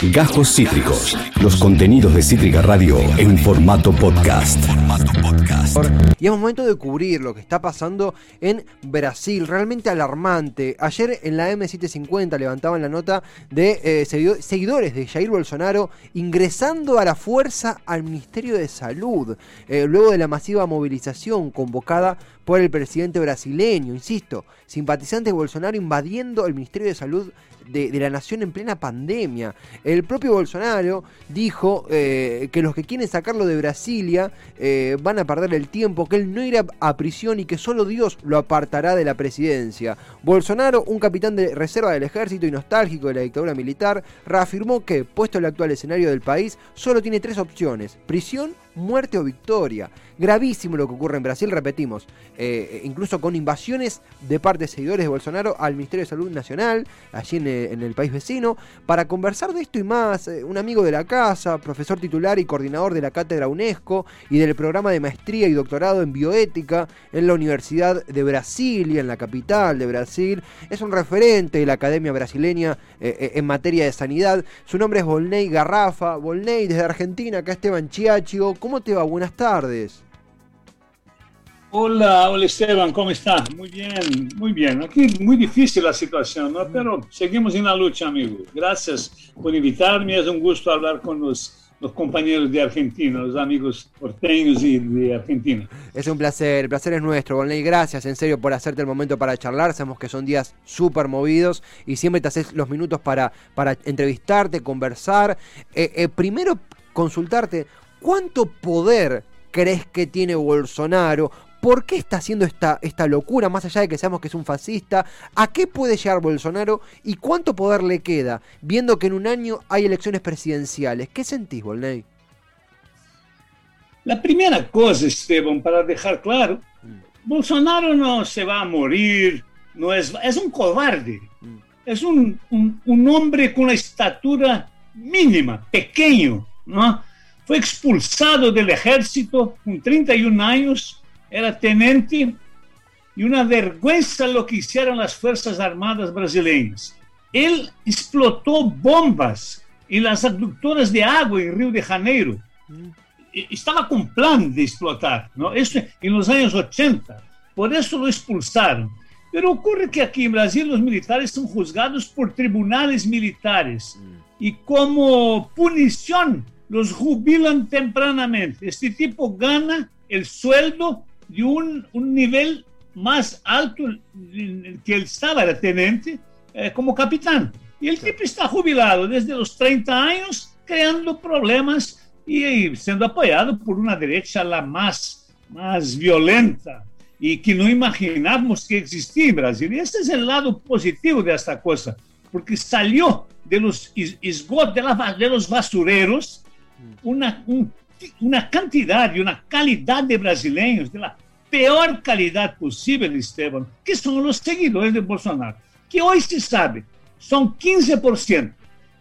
Gajos Cítricos. Los contenidos de Cítrica Radio en formato podcast. Y es momento de cubrir lo que está pasando en Brasil, realmente alarmante. Ayer en la M750 levantaban la nota de eh, seguidores de Jair Bolsonaro ingresando a la fuerza al Ministerio de Salud, eh, luego de la masiva movilización convocada por el presidente brasileño, insisto, simpatizantes de Bolsonaro invadiendo el Ministerio de Salud de, la nación en plena pandemia. El propio Bolsonaro dijo eh, que los que quieren sacarlo de Brasilia eh, van a perder el tiempo, que él no irá a prisión y que solo Dios lo apartará de la presidencia. Bolsonaro, un capitán de reserva del ejército y nostálgico de la dictadura militar, reafirmó que, puesto el actual escenario del país, solo tiene tres opciones, prisión muerte o victoria. Gravísimo lo que ocurre en Brasil, repetimos, eh, incluso con invasiones de parte de seguidores de Bolsonaro al Ministerio de Salud Nacional, allí en el, país vecino. Para conversar de esto y más, eh, un amigo de la casa, profesor titular y coordinador de la cátedra UNESCO y del programa de maestría y doctorado en bioética en la Universidad de Brasilia, en la capital de Brasil, es un referente de la academia brasileña eh, en materia de sanidad. Su nombre es Volney Garrafa. Volney, desde Argentina, acá Esteban Chiacho. ¿Cómo te va? Buenas tardes. Hola, hola Esteban, ¿cómo estás? Muy bien, muy bien. Aquí muy difícil la situación, ¿no? Pero seguimos en la lucha, amigo. Gracias por invitarme. Es un gusto hablar con los, los compañeros de Argentina, los amigos porteños y de Argentina. Es un placer, el placer es nuestro, Bonley. Gracias, en serio, por hacerte el momento para charlar. Sabemos que son días súper movidos y siempre te haces los minutos para, para entrevistarte, conversar. Eh, eh, primero, consultarte, ¿Cuánto poder crees que tiene Bolsonaro? ¿Por qué está haciendo esta, esta locura, más allá de que seamos que es un fascista? ¿A qué puede llegar Bolsonaro y cuánto poder le queda, viendo que en un año hay elecciones presidenciales? ¿Qué sentís, Bolney? La primera cosa, Esteban, para dejar claro, mm. Bolsonaro no se va a morir, no es, es un cobarde, mm. es un, un, un hombre con una estatura mínima, pequeño, ¿no? Fue expulsado del ejército con 31 años, era tenente y una vergüenza lo que hicieron las Fuerzas Armadas brasileñas. Él explotó bombas en las aductoras de agua en Río de Janeiro. Estaba con plan de explotar, ¿no? Eso en los años 80. Por eso lo expulsaron. Pero ocurre que aquí en Brasil los militares son juzgados por tribunales militares y como punición los jubilan tempranamente. Este tipo gana el sueldo de un, un nivel más alto que él estaba, era tenente, eh, como capitán. Y el tipo está jubilado desde los 30 años, creando problemas y, y siendo apoyado por una derecha la más, más violenta y que no imaginamos que existía en Brasil. Y este es el lado positivo de esta cosa, porque salió de los esgotos, de, de los basureros, una, un, una cantidad y una calidad de brasileños de la peor calidad posible, Esteban, que son los seguidores de Bolsonaro, que hoy se sabe, son 15%,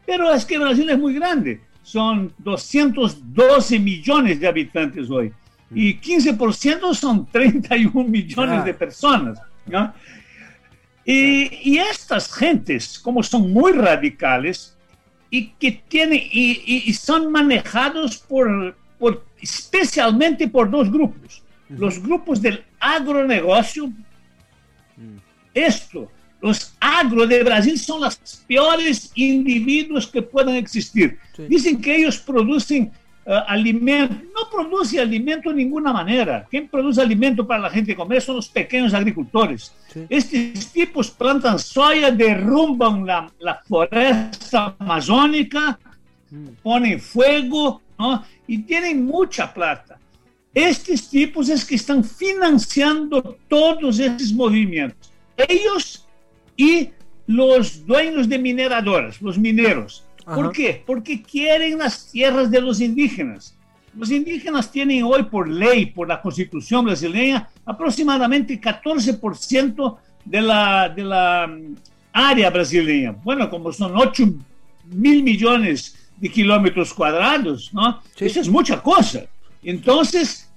pero es que Brasil es muy grande, son 212 millones de habitantes hoy, y 15% son 31 millones de personas. ¿no? Y, y estas gentes, como son muy radicales, y que tienen y, son manejados por, por, especialmente por dos grupos. Los grupos del agronegocio. Esto, los agro de Brasil son los peores individuos que puedan existir. Dicen que ellos producen uh, alimento, no produce alimento de ninguna manera. Quien produce alimento para la gente comer son los pequeños agricultores. Sí. Estos tipos plantan soya, derrumban la, la floresta amazónica, mm. ponen fuego ¿no? Y tienen mucha plata. Estos tipos es que están financiando todos esos movimientos. Ellos y los dueños de mineradoras, los mineros ¿Por qué? Porque quieren las tierras de los indígenas. Los indígenas tienen hoy por ley, por la constitución brasileña, aproximadamente 14% de la, de la mm, área brasileña. Bueno, como son 8 mil millones de kilómetros cuadrados, ¿no? Sí. Eso es mucha cosa. Entonces,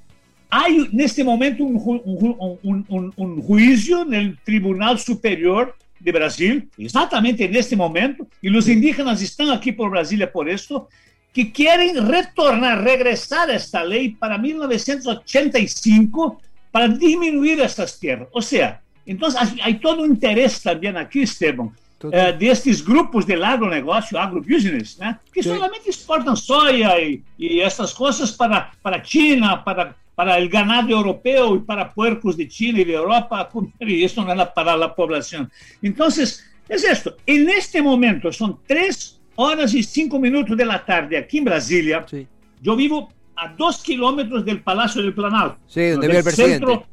hay en este momento un, un, un, un juicio en el Tribunal Superior de Brasil, exatamente neste momento, e os indígenas estão aqui por Brasília por isso, que querem retornar, regressar a esta lei para 1985 para diminuir essas terras. Ou seja, então há todo um interesse também aqui, Esteban, eh, destes grupos de agronegócio, agrobusiness, né, que Sim. solamente exportam soja e, e essas coisas para, para a China, para, para o ganado europeu e para puercos de China e de Europa, e isso não é para a população. Então, é isso. E neste momento, são três horas e cinco minutos da tarde aqui em Brasília. Sí. Eu vivo a dos kilómetros do Palácio do Planalto. Sí, donde el centro,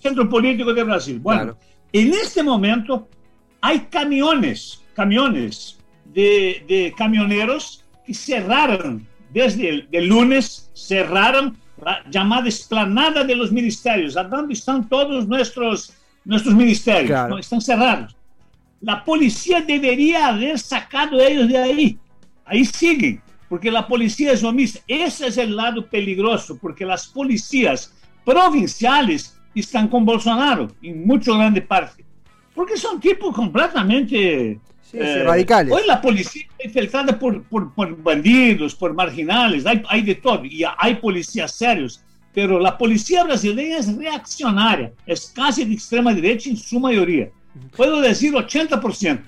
centro político de Brasil. Bueno, claro. en este momento hay camiones, camiones de, de camioneros que cerraron desde el, el lunes, cerraron la llamada esplanada de los ministerios, donde están todos nuestros, nuestros ministerios, claro. ¿no? están cerrados. La policía debería haber sacado ellos de ahí. Ahí siguen, porque la policía es omisa. Ese es el lado peligroso, porque las policías provinciales están con Bolsonaro, en mucho grande parte. Porque son tipos completamente sí, eh, radicales. Hoy la policía está infiltrada por, por, por bandidos, por marginales, hay, hay, de todo, y hay policías serios, pero la policía brasileña es reaccionaria, es casi de extrema derecha en su mayoría. Puedo decir 80%,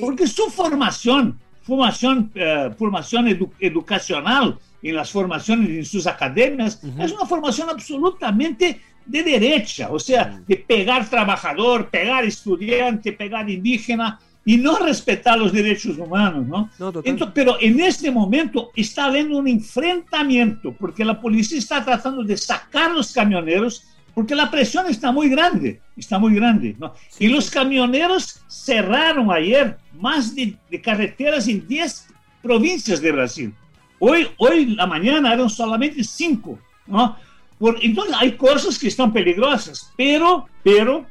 porque su formación, formación, eh, formación edu educacional en las formaciones en sus academias, uh -huh. es una formación absolutamente de derecha, o sea, de pegar trabajador, pegar estudiante, pegar indígena y no respetar los derechos humanos, ¿no? no Entonces, pero en este momento está habiendo un enfrentamiento porque la policía está tratando de sacar los camioneros porque la presión está muy grande, está muy grande. ¿no? Sí. Y los camioneros cerraron ayer más de, de, carreteras en 10 provincias de Brasil. Hoy, hoy la mañana eran solamente 5. ¿no? Por, entonces hay cosas que están peligrosas, pero, pero,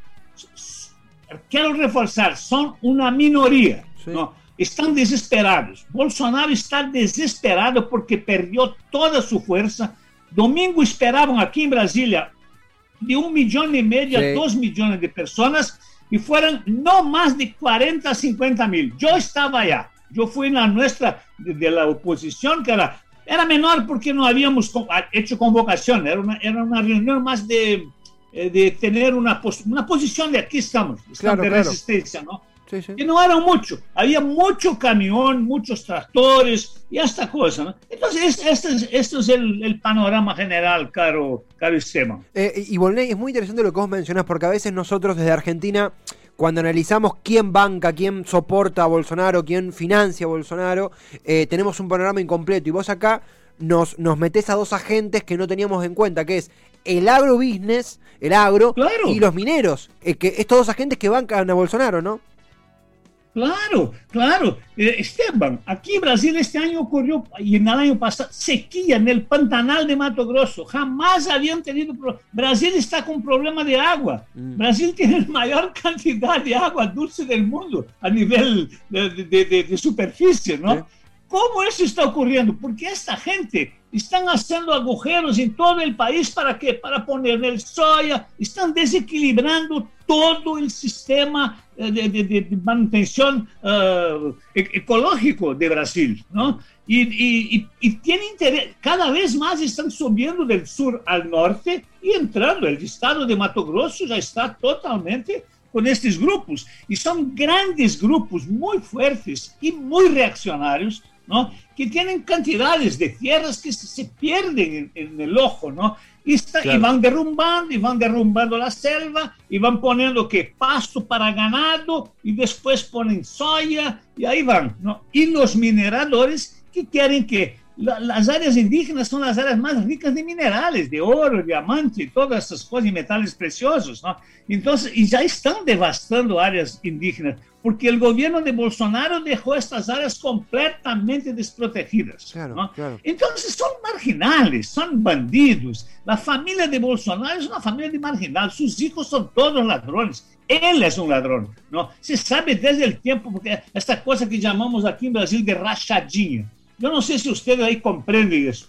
quiero reforzar, son una minoría. Sí. ¿no? Están desesperados. Bolsonaro está desesperado porque perdió toda su fuerza. Domingo esperaban aquí en Brasilia de un millón y medio sí. a dos millones de personas y fueron no más de 40 a 50 mil. Yo estaba allá. Yo fui en la nuestra de, de la oposición, que era era menor porque no habíamos hecho convocación, era una, era una reunión más de, eh, de tener una, pos, una posición de aquí estamos, estamos claro, de claro. resistencia, ¿no? Sí, sí. Que no era mucho, había mucho camión, muchos tractores y esta cosa. ¿no? Entonces, este es, este es el, el, panorama general, caro, caro Esteban. Eh, y Volney, es muy interesante lo que vos mencionás, porque a veces nosotros desde Argentina cuando analizamos quién banca, quién soporta a Bolsonaro, quién financia a Bolsonaro, eh, tenemos un panorama incompleto. Y vos acá nos, nos metés a dos agentes que no teníamos en cuenta, que es el agrobusiness, el agro, claro. y los mineros. Eh, que estos dos agentes que bancan a Bolsonaro, ¿no? Claro, claro. Eh, Esteban, aquí en Brasil este año ocurrió, y en el año pasado, sequía en el Pantanal de Mato Grosso. Jamás habían tenido. Brasil está con problema de agua. Mm. Brasil tiene la mayor cantidad de agua dulce del mundo a nivel de, de, de, de superficie, ¿no? ¿Sí? ¿Cómo eso está ocurriendo? Porque esta gente están haciendo agujeros en todo el país para qué? Para poner el soya, están desequilibrando todo el sistema de, de, de manutención uh, ecológico de Brasil, ¿no? Y, y, y, cada vez más están subiendo del sur al norte y entrando. El estado de Mato Grosso ya está totalmente con estos grupos. Y son grandes grupos muy fuertes y muy reaccionarios ¿no? que tienen cantidades de tierras que se pierden en, en el ojo, ¿no? Y, está, claro. y, van derrumbando, y van derrumbando la selva, y van poniendo que pasto para ganado, y después ponen soya, y ahí van, ¿no? Y los mineradores que quieren que la, las áreas indígenas son las áreas más ricas de minerales, de oro, diamante, y todas esas cosas, y metales preciosos, ¿no? Entonces, y ya están devastando áreas indígenas porque el gobierno de Bolsonaro dejó estas áreas completamente desprotegidas. Claro, ¿no? claro. Entonces son marginales, son bandidos. La familia de Bolsonaro es una familia de marginal, sus hijos son todos ladrones. Él es un ladrón, ¿no? Se sabe desde el tiempo, porque esta cosa que llamamos aquí en Brasil de rachadinha. Yo no sé si ustedes ahí comprenden eso.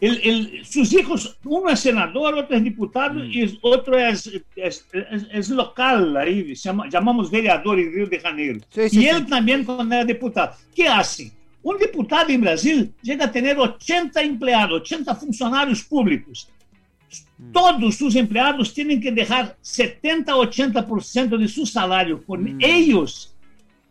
el, el, sus hijos, uno es senador, otro es diputado mm. y otro es, es, es, local, ahí llama, llamamos vereador en Río de Janeiro. Sí, sí, y él sí. también cuando era diputado. ¿Qué hace? Un diputado en Brasil llega a tener 80 empleados, 80 funcionarios públicos. Mm. Todos sus empleados tienen que dejar 70-80% de su salario por mm. ellos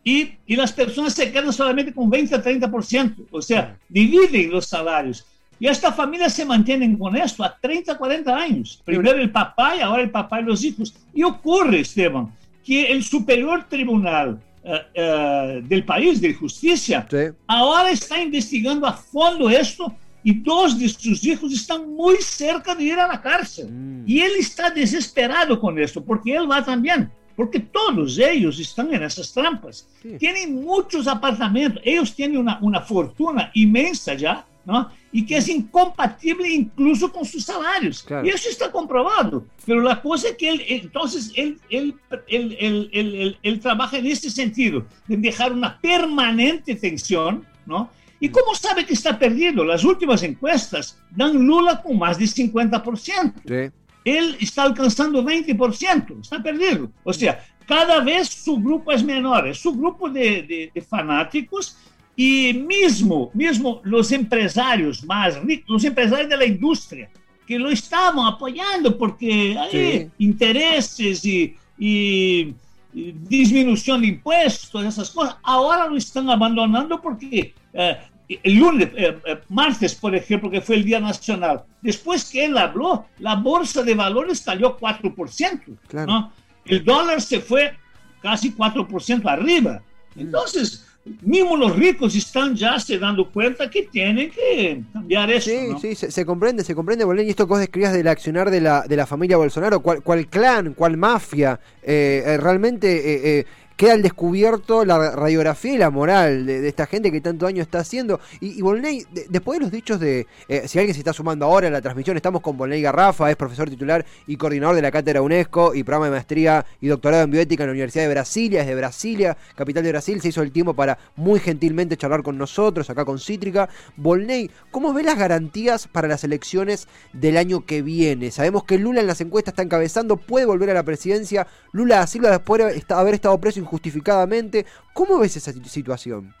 y, y, las personas se quedan solamente con 20-30%, o sea, mm. dividen los salarios. Y esta familia se mantiene con esto a 30, 40 años. Primero el papá y ahora el papá y los hijos. Y ocurre, Esteban, que el Superior Tribunal uh, uh, del país de justicia sí. ahora está investigando a fondo esto y dos de sus hijos están muy cerca de ir a la cárcel. Mm. Y él está desesperado con esto, porque él va también. Porque todos ellos están en esas trampas. Sí. Tienen muchos apartamentos. Ellos tienen una, una fortuna inmensa ya ¿no? y que es incompatible incluso con sus salarios. Claro. Y eso está comprobado. Pero la cosa es que él, entonces, él, él, él, él, trabaja en este sentido, de dejar una permanente tensión, ¿no? ¿Y cómo sabe que está perdiendo? Las últimas encuestas dan Lula con más de 50%. Sí. Él está alcanzando 20%, está perdiendo. O sea, cada vez su grupo es menor, es su grupo de, de, de fanáticos y mismo, mismo los empresarios más ricos, los empresarios de la industria, que lo estaban apoyando porque hay sí. intereses y, y, y, disminución de impuestos, esas cosas, ahora lo están abandonando porque eh, el lunes, eh, eh, martes, por ejemplo, que fue el Día Nacional, después que él habló, la bolsa de valores cayó 4%. Claro. ¿no? El dólar se fue casi 4% arriba. Entonces, mismo los ricos están ya se dando cuenta que tienen que cambiar eso. Sí, ¿no? sí, se, se, comprende, se comprende, Bolén, y esto que vos describías del accionar de la, de la familia Bolsonaro, cuál, cuál clan, cuál mafia, eh, eh, realmente eh, eh queda al descubierto la radiografía y la moral de, esta gente que tanto daño está haciendo. Y, y Volney, de, después de los dichos de, eh, si alguien se está sumando ahora a la transmisión, estamos con Volney Garrafa, es profesor titular y coordinador de la Cátedra UNESCO y programa de maestría y doctorado en bioética en la Universidad de Brasilia, es de Brasilia, capital de Brasil, se hizo el tiempo para muy gentilmente charlar con nosotros, acá con Cítrica. Volney, ¿cómo ve las garantías para las elecciones del año que viene? Sabemos que Lula en las encuestas está encabezando, puede volver a la presidencia. Lula da Silva después de haber estado preso injustificadamente. ¿Cómo ves esa situación?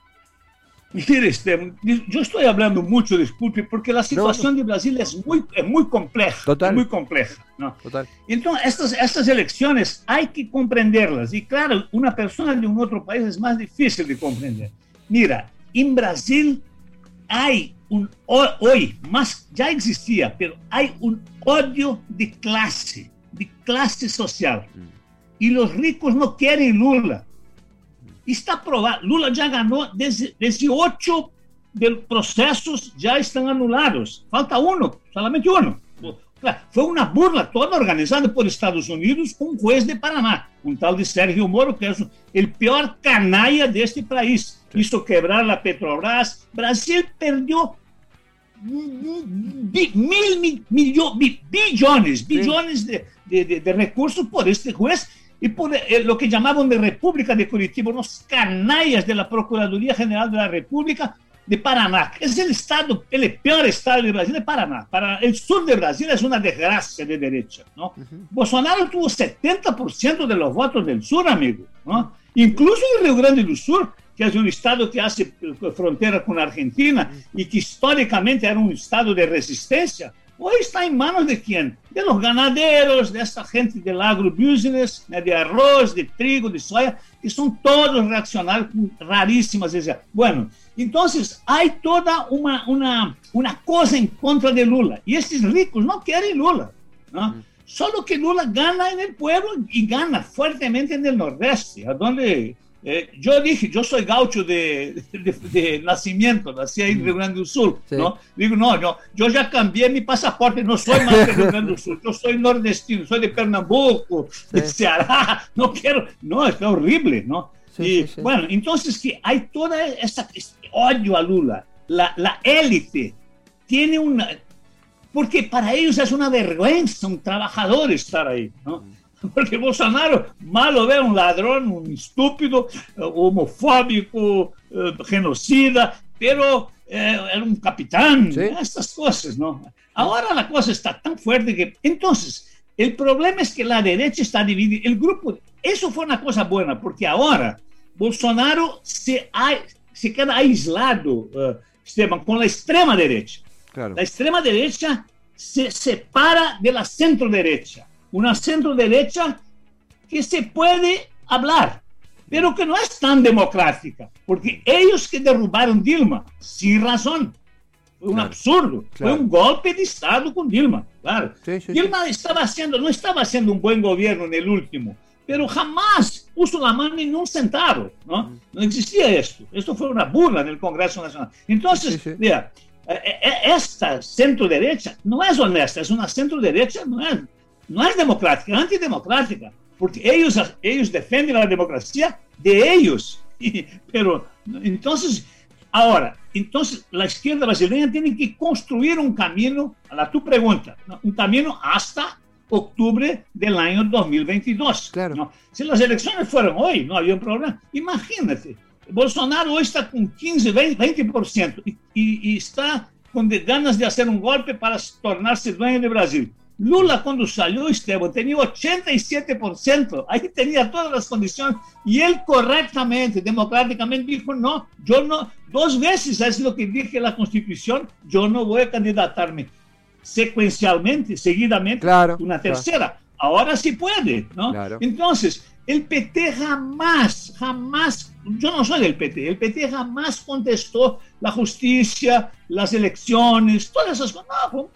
Mire, Esteban, yo estoy hablando mucho, disculpe, porque la situación no, no. de Brasil es muy, es muy compleja. Total. muy compleja. ¿no? Total. Entonces, estas, estas elecciones hay que comprenderlas. Y claro, una persona de un otro país es más difícil de comprender. Mira, en Brasil hay un, hoy, más ya existía, pero hay un odio de clase, de clase social. Mm. Y los ricos no quieren Lula Está provado. Lula já ganhou 18 processos, já estão anulados. Falta um, somente um. Foi uma burla toda organizada por Estados Unidos com um juiz de Paraná, um tal de Sérgio Moro, que é o pior canalha deste país. Quiso quebrar a Petrobras. Brasil perdeu mil, mil, milho, bilhões, bilhões de, de, de recursos por este juez y por eh, lo que llamaban de República de Curitiba, unos canallas de la Procuraduría General de la República de Paraná. Es el estado, el peor estado de Brasil, de Paraná. Para el sur de Brasil es una desgracia de derecha. ¿no? Uh -huh. Bolsonaro tuvo 70% de los votos del sur, amigo. ¿no? Incluso en Rio Grande do Sur, que es un estado que hace frontera con Argentina y que históricamente era un estado de resistencia, hoy está en manos de quién? De los ganaderos, de esta gente del agrobusiness, ¿no? de arroz, de trigo, de soya, que son todos reaccionarios rarísimas. Bueno, entonces hay toda una, una, una cosa en contra de Lula. Y estos ricos no quieren Lula. ¿no? Mm. Solo que Lula gana en el pueblo y gana fuertemente en el nordeste, a donde eh, yo dije, yo soy gaucho de, de, de nacimiento, nací ahí en Rio Grande do Sul, sí. ¿no? Digo, no, no, yo ya cambié mi pasaporte, no soy más de Rio Grande do Sul, yo soy nordestino, soy de Pernambuco, sí. de Ceará, no quiero, no, es horrible, ¿no? Sí, y bueno, entonces que hay toda esa este odio a Lula, la, la élite tiene una, porque para ellos es una vergüenza, un trabajador estar ahí, ¿no? Porque Bolsonaro, malo é um ladrão, um estúpido, homofóbico, genocida, pero eh, era un capitán, estas cosas, ¿no? Ahora la cosa está tan fuerte que, entonces, el problema es que la derecha está dividida, el grupo, eso fue una cosa buena, porque ahora Bolsonaro se, se queda aislado, uh, Esteban, con la extrema derecha. Claro. La extrema derecha se separa de la centro derecha, una centro derecha que se puede hablar, pero que no es tan democrática, porque ellos que derrubaron Dilma, sin razón, fue un claro, absurdo, claro. fue un golpe de Estado con Dilma, claro. Sí, sí, Dilma sí. estaba haciendo, no estaba haciendo un buen gobierno en el último, pero jamás puso la mano en un centavo, ¿no? No existía esto, esto fue una burla en el Congreso Nacional. Entonces, mira, esta centro derecha no es honesta, es una centro derecha, no es, no es democrática, es antidemocrática porque ellos, ellos defienden la democracia de ellos. Pero entonces, ahora, entonces la izquierda brasileña tiene que construir un camino, a la tu pregunta, un camino hasta octubre del año 2022. Claro. ¿no? Si las elecciones fueran hoy, no había un problema. Imagínate, Bolsonaro hoy está con 15, 20%, 20% y, y, y está con ganas de hacer un golpe para tornarse dueño de Brasil. Lula, cuando salió, Esteban, tenía 87%, ahí tenía todas las condiciones, y él correctamente, democráticamente dijo, no, yo no, dos veces es lo que dije la Constitución, yo no voy a candidatarme secuencialmente, seguidamente, claro, una tercera. Claro. Ahora sí puede, ¿no? Claro. Entonces, el PT jamás, jamás, yo no soy del PT, el PT jamás contestó la justicia, las elecciones, todas esas cosas. No,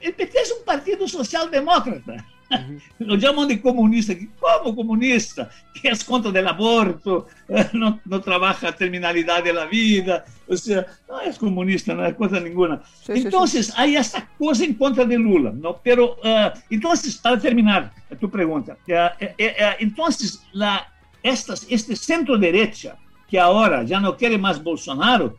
el PT es un partido socialdemócrata. Uh -huh. Lo llaman de comunista. ¿Cómo comunista? Que es contra del aborto, no, no, trabaja terminalidad de la vida, o sea, no es comunista, no es cosa ninguna. Sí, entonces, sí, sí. hay esta cosa en contra de Lula, ¿no? Pero, uh, entonces, para terminar tu pregunta, uh, entonces, la, estas, este centro-derecha, que ahora ya no quiere más Bolsonaro,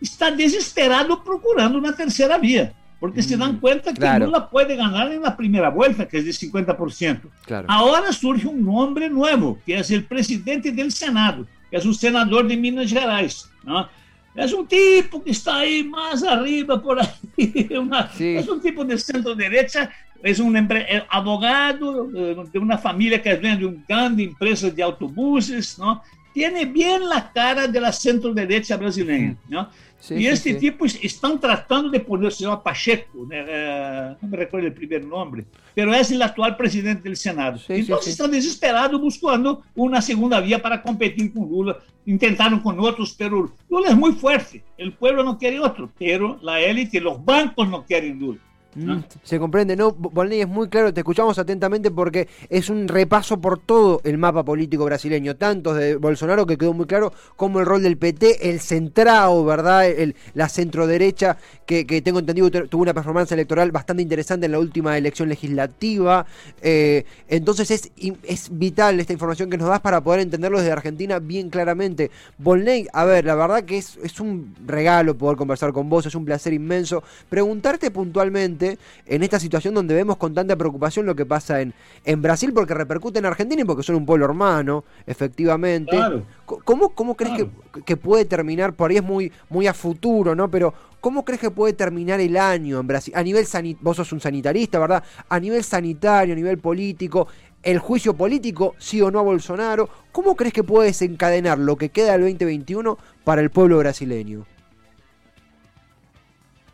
está desesperado procurando una tercera vía porque se dan cuenta que claro. Lula puede ganar en la primera vuelta, que es de 50%. Claro. Ahora surge un nombre nuevo, que es el presidente del Senado, que es un senador de Minas Gerais. ¿no? Es un tipo que está ahí más arriba, por ahí. Una. Es un tipo de centro-derecha, es un eh, abogado eh, de una familia que es dueño de una grande empresa de autobuses, ¿no? Tiene bien la cara de la centro-derecha brasileña, ¿no? Sí, y este sí, tipo están tratando de poner, se llama Pacheco, eh, no me recuerdo el primer nombre, pero es el actual presidente del Senado. Entonces están desesperados buscando una segunda vía para competir con Lula. Intentaron con otros, pero Lula es muy fuerte. El pueblo no quiere otro, pero la élite, los bancos no quieren Lula. Mm, se comprende, ¿no? Bolney es muy claro, te escuchamos atentamente porque es un repaso por todo el mapa político brasileño, tanto de Bolsonaro, que quedó muy claro, como el rol del PT, el centrado, ¿verdad? El, la centroderecha, que, que tengo entendido tuvo una performance electoral bastante interesante en la última elección legislativa. Eh, entonces es, es vital esta información que nos das para poder entenderlo desde Argentina bien claramente. Bolney, a ver, la verdad que es, es un regalo poder conversar con vos, es un placer inmenso. Preguntarte puntualmente en esta situación donde vemos con tanta preocupación lo que pasa en, en Brasil, porque repercute en Argentina y porque son un pueblo hermano, efectivamente. Claro. ¿Cómo, cómo crees claro. que, que, puede terminar? Por ahí es muy, muy a futuro, ¿no? Pero ¿cómo crees que puede terminar el año en Brasil? A nivel sanitario, vos sos un sanitarista, ¿verdad? A nivel sanitario, a nivel político, el juicio político, sí o no a Bolsonaro. ¿Cómo crees que puede desencadenar lo que queda del 2021 para el pueblo brasileño?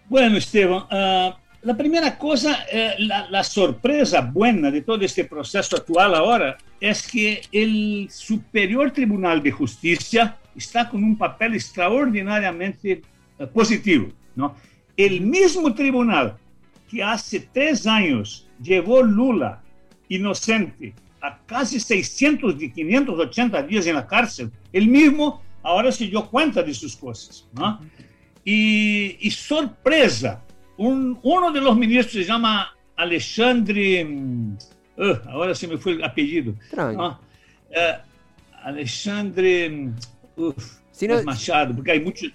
Bueno, Esteban, uh, la primera cosa, eh, la, la, sorpresa buena de todo este proceso actual ahora es que el Superior Tribunal de Justicia está con un papel extraordinariamente eh, positivo. ¿no? El mismo tribunal que hace tres años llevó Lula inocente a casi 600 de 580 días en la cárcel, el mismo ahora se dio cuenta de sus cosas. ¿no? Y, y sorpresa, un, uno de los ministros se llama Alexandre. Uh, ahora se me fue el apellido. Uh, Alexandre uf, si no, Machado, porque hay muchos.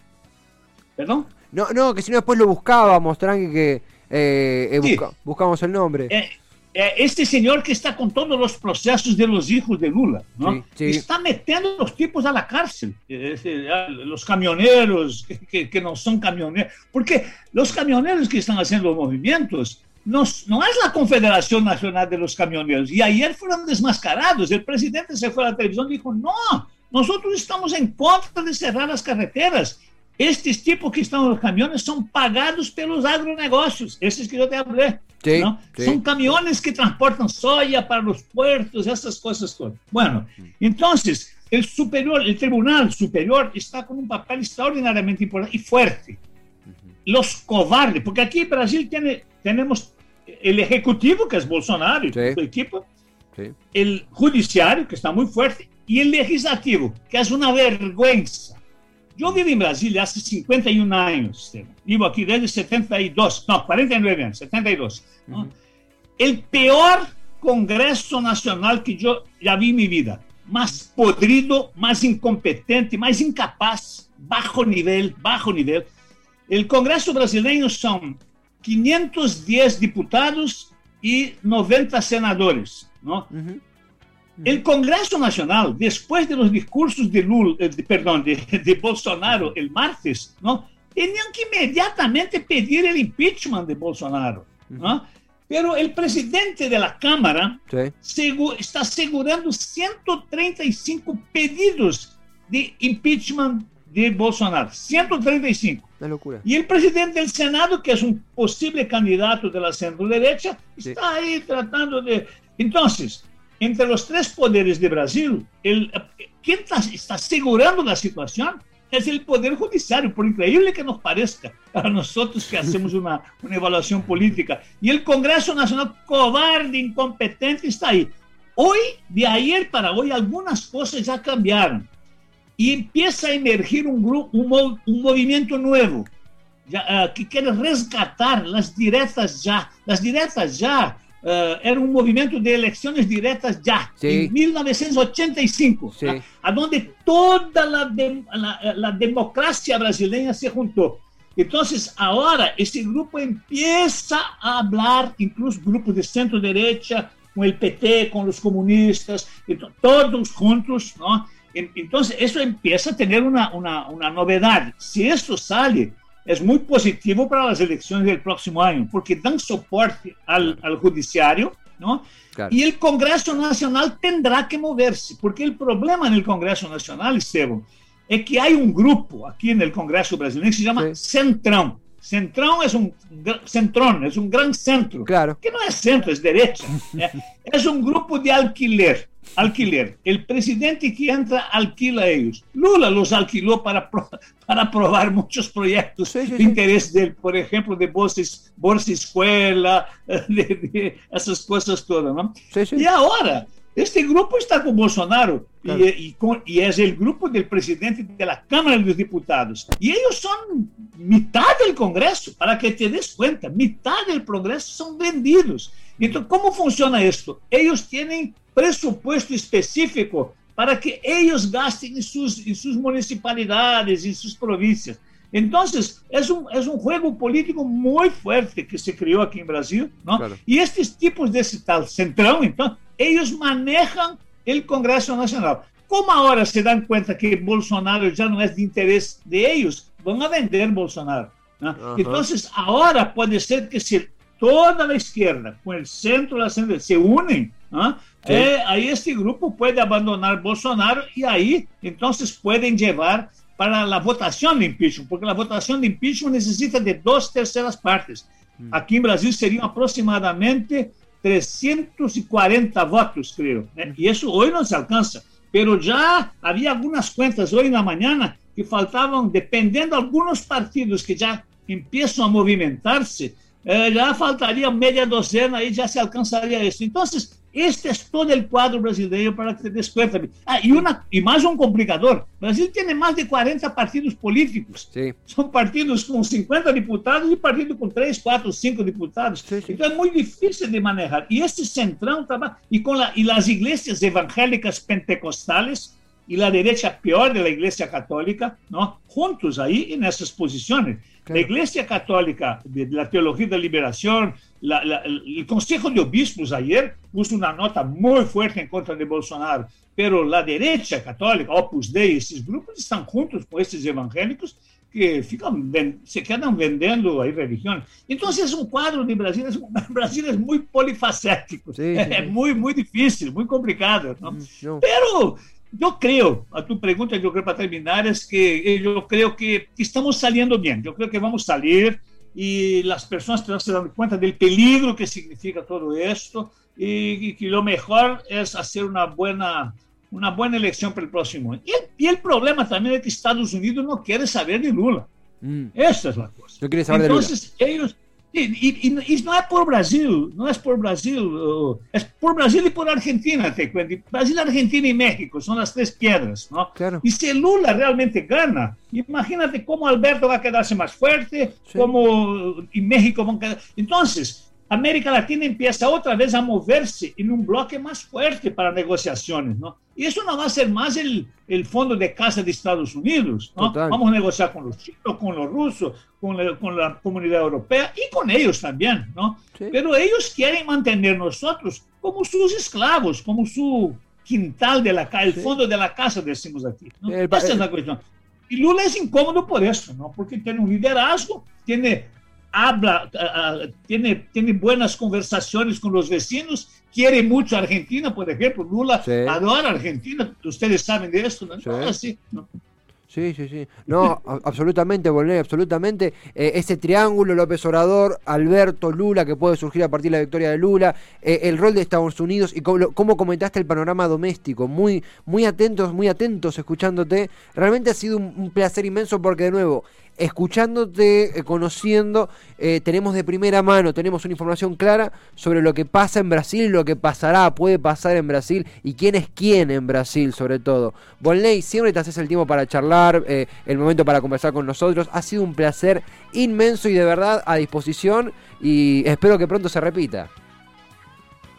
¿Perdón? No, no, que si no después lo buscábamos, tranqui, que eh, eh, busca, buscamos el nombre. Eh, este senhor que está com todos os processos de los hijos de Lula, ¿no? Sí, sí. está metendo os tipos a la cárcel, los camioneros que, que, que no son camioneros, porque los camioneros que están haciendo los movimientos no, no es la Confederación Nacional de los Camioneros, y ayer fueron desmascarados, el presidente se fue a la televisión y dijo, no, nosotros estamos en contra de cerrar las carreteras, estes tipos que estão nos caminhões são pagados pelos agronegócios, esses que eu te falei. Sí, ¿no? sí. Son camiones que transportan soya para los puertos, esas cosas todas. Bueno, entonces, el superior, el Tribunal Superior está con un papel extraordinariamente importante y fuerte. Los cobardes, porque aquí en Brasil tiene, tenemos el Ejecutivo, que es Bolsonaro y Sí. su equipo, el Judiciário, que está muy fuerte, y el Legislativo, que es una vergüenza. Yo vivo en Brasilia hace 51 años, vivo aquí desde 72, no, 49 años, 72. ¿no? El peor Congreso Nacional que yo ya vi en mi vida. Más podrido, más incompetente, más incapaz, bajo nivel, bajo nivel. El Congreso brasileño son 510 diputados y 90 senadores, ¿no? El Congreso Nacional, después de los discursos de Lula, eh, de- perdón, de, de Bolsonaro el martes, ¿no? Tenían que inmediatamente pedir el impeachment de Bolsonaro, ¿no? Pero el presidente de la Cámara Sí. segu- está asegurando 135 pedidos de impeachment de Bolsonaro. 135. Una locura. Y el presidente del Senado, que es un posible candidato de la centro-derecha, Sí. está ahí tratando de... Entonces, entre los tres poderes de Brasil, el, quien está, está asegurando la situación es el Poder Judiciario, por increíble que nos parezca para nosotros que hacemos una, una evaluación política. Y el Congreso Nacional, cobarde, incompetente, está ahí. Hoy, de ayer para hoy, algunas cosas ya cambiaron y empieza a emergir un, grupo, un, un movimiento nuevo ya, ah, que quiere resgatar las directas ya. Las directas ya ah, era un movimiento de elecciones directas ya, Sí. en 1985, Sí. a donde toda la, dem- la- la democracia brasileña se juntó. Entonces, ahora ese grupo empieza a hablar, incluso grupos de centro-derecha, con el PT, con los comunistas, todos juntos, ¿no? En- Entonces, eso empieza a tener una, una, una novedad. Si esto sale, es muy positivo para las elecciones del próximo año, porque dan soporte al, al judiciario, ¿no? Claro. Y el Congreso Nacional tendrá que moverse, porque el problema en el Congreso Nacional, Esteban, es que hay un grupo aquí en el Congreso brasileño que se llama Sí. Centrão. Centrão es un centrón, es un gran centro Claro. que no es centro, es derecha. ¿eh? Es un grupo de alquiler. Alquiler. El presidente que entra alquila a ellos. Lula los alquiló para, pro- para aprobar muchos proyectos Sí, sí, de interés de él, por ejemplo, de bolsa, bolsa escuela, de, de esas cosas todas. ¿no? Y ahora, este grupo está con Bolsonaro y- Claro. y, con- y es el grupo del presidente de la Cámara de los Diputados. Y ellos son mitad del Congreso, para que te des cuenta, mitad del Congreso son vendidos. Entonces, ¿cómo funciona esto? Ellos tienen presupuesto específico para que ellos gasten en sus, en sus municipalidades, en sus provincias. Entonces, es un, es un juego político muy fuerte que se creó aquí en Brasil, ¿no? Claro. Y estos tipos de ese tal centrão, então, ellos manejan el Congreso Nacional. Como ahora se dan cuenta que Bolsonaro ya no es de interés de ellos, van a vender Bolsonaro. ¿no? Ajá. Entonces, ahora puede ser que si toda la izquierda con el centro de la centro se unen, ¿no? Sí. Eh, ahí este grupo puede abandonar Bolsonaro y ahí entonces pueden llevar para la votación de impeachment, porque la votación de impeachment necesita de dos terceras partes. Aquí en Brasil serían aproximadamente 340 votos, creo. ¿eh? Y eso hoy no se alcanza. Pero ya había algunas cuentas hoy en la mañana que faltaban, dependiendo de algunos partidos que ya empiezan a movimentarse, eh, ya faltaría media docena y ya se alcanzaría eso. Entonces, este es todo el cuadro brasileño para que te des cuenta. Ah, y, una, y más un complicador. Brasil tiene más de 40 partidos políticos. Sí. Son partidos con 50 diputados y partidos con 3, 4, 5 diputados. Sí, sí. Entonces es muy difícil de manejar. Y este centrão trabaja, y, con la, y las iglesias evangélicas pentecostales y la derecha peor de la Iglesia Católica, ¿no? juntos ahí en esas posiciones. La Iglesia Católica de, la Teología de Liberación, el Consejo de Obispos ayer puso una nota muy fuerte en contra de Bolsonaro, pero la derecha católica, Opus Dei, esos grupos están juntos con estos evangélicos que ficam, se quedan vendendo ahí religión. Entonces, un cuadro de Brasil, es, Brasil es muy polifacético, sí, sí, es muy, muy difícil, muy complicado. ¿no? No. Pero yo creo, a tu pregunta, yo creo para terminar, es que yo creo que estamos saliendo bien, yo creo que vamos a salir y las personas se dando cuenta del peligro que significa todo esto y, y que lo mejor es hacer una buena una buena elección para el próximo año. Y el, y el, problema también es que Estados Unidos no quiere saber de Lula. Mm. Esa es la cosa. No quiere saber Entonces, de Lula. ellos... Y, y, y, no es por Brasil, no es por Brasil, es por Brasil y por Argentina, te cuento. Brasil, Argentina y México son las tres piedras, ¿no? Claro. Y si Lula realmente gana, imagínate cómo Alberto va a quedarse más fuerte, sí. cómo y México a quedar. Entonces, América Latina empieza otra vez a moverse en un bloque más fuerte para negociaciones, ¿no? Y eso no va a ser más el, el fondo de casa de Estados Unidos, ¿no? Vamos a negociar con los chinos, con los rusos, con la, con la comunidad europea y con ellos también, ¿no? Sí. Pero ellos quieren mantener nosotros como sus esclavos, como su quintal de la casa, el sí. fondo de la casa, decimos aquí, ¿no? El, Esa es la cuestión. Y Lula es incómodo por eso, ¿no? Porque tiene un liderazgo, tiene habla, uh, tiene, tiene buenas conversaciones con los vecinos, quiere mucho a Argentina, por ejemplo, Lula sí. adora a Argentina, ustedes saben de esto, ¿no? Sí. ¿no? Sí, sí, sí. No, absolutamente, Volney, absolutamente. Eh, ese triángulo, López Obrador, Alberto, Lula, que puede surgir a partir de la victoria de Lula, eh, el rol de Estados Unidos y cómo, cómo, comentaste el panorama doméstico. Muy, muy atentos, muy atentos escuchándote. Realmente ha sido un, un placer inmenso porque, de nuevo, escuchándote, eh, conociendo, eh, tenemos de primera mano, tenemos una información clara sobre lo que pasa en Brasil, lo que pasará, puede pasar en Brasil y quién es quién en Brasil sobre todo. Volney, siempre te haces el tiempo para charlar, eh, el momento para conversar con nosotros. Ha sido un placer inmenso y de verdad a disposición y espero que pronto se repita.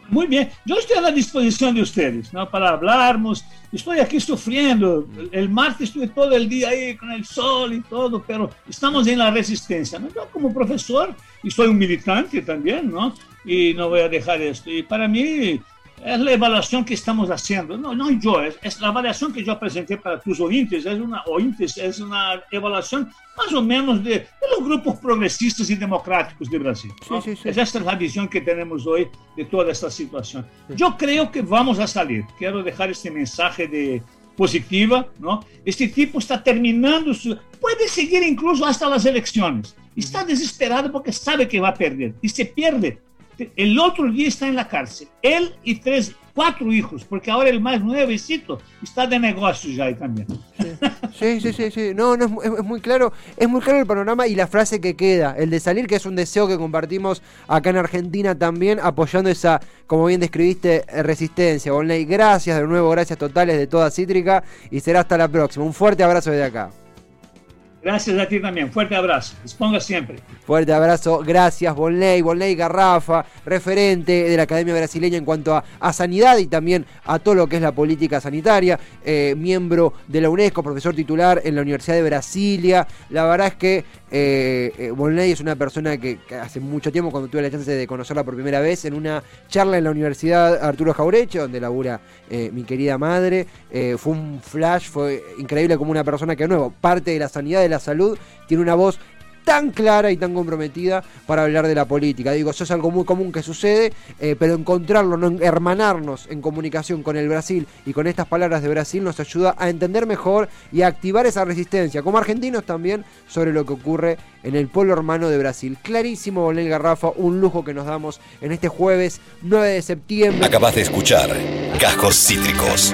Muy bien, yo estoy a la disposición de ustedes, ¿no? Para hablarmos. Estoy aquí sufriendo. El martes estuve todo el día ahí con el sol y todo, pero estamos en la resistencia. ¿no? Yo como profesor, y soy un militante también, ¿no? Y no voy a dejar esto. Y para mí es la evaluación que estamos haciendo. No, no yo, es, es, la evaluación que yo presenté para tus oyentes. Es una, oyentes, es una evaluación más o menos de, de los grupos progresistas y democráticos de Brasil. ¿no? Sí, sí, sí. Esta es la visión que tenemos hoy de toda esta situación. Yo creo que vamos a salir. Quiero dejar este mensaje de positiva, ¿no? Este tipo está terminando su... Puede seguir incluso hasta las elecciones. Está desesperado porque sabe que va a perder. Y se pierde el otro día está en la cárcel, él y tres, cuatro hijos, porque ahora el más nuevecito está de negocios ya ahí también. Sí, sí, sí, sí, no, no es, es, muy claro, es muy claro el panorama y la frase que queda, el de salir, que es un deseo que compartimos acá en Argentina también, apoyando esa, como bien describiste, resistencia. Bonley, gracias de nuevo, gracias totales de toda Cítrica y será hasta la próxima. Un fuerte abrazo desde acá. Gracias a ti también. Fuerte abrazo. Disponga siempre. Fuerte abrazo. Gracias, Bonley. Bonley Garrafa, referente de la Academia Brasileña en cuanto a, sanidad y también a todo lo que es la política sanitaria. Eh, miembro de la UNESCO, profesor titular en la Universidad de Brasilia. La verdad es que eh, eh, Bonley es una persona que, hace mucho tiempo, cuando tuve la chance de conocerla por primera vez, en una charla en la Universidad Arturo Jaureche, donde labura eh, mi querida madre, eh, fue un flash, fue increíble como una persona que, de nuevo, parte de la sanidad, de la salud, tiene una voz tan clara y tan comprometida para hablar de la política. Digo, eso es algo muy común que sucede, eh, pero encontrarlo, no, hermanarnos en comunicación con el Brasil y con estas palabras de Brasil nos ayuda a entender mejor y a activar esa resistencia, como argentinos también, sobre lo que ocurre en el pueblo hermano de Brasil. Clarísimo, Bonel Garrafa, un lujo que nos damos en este jueves 9 de septiembre. Acabas de escuchar Cajos Cítricos.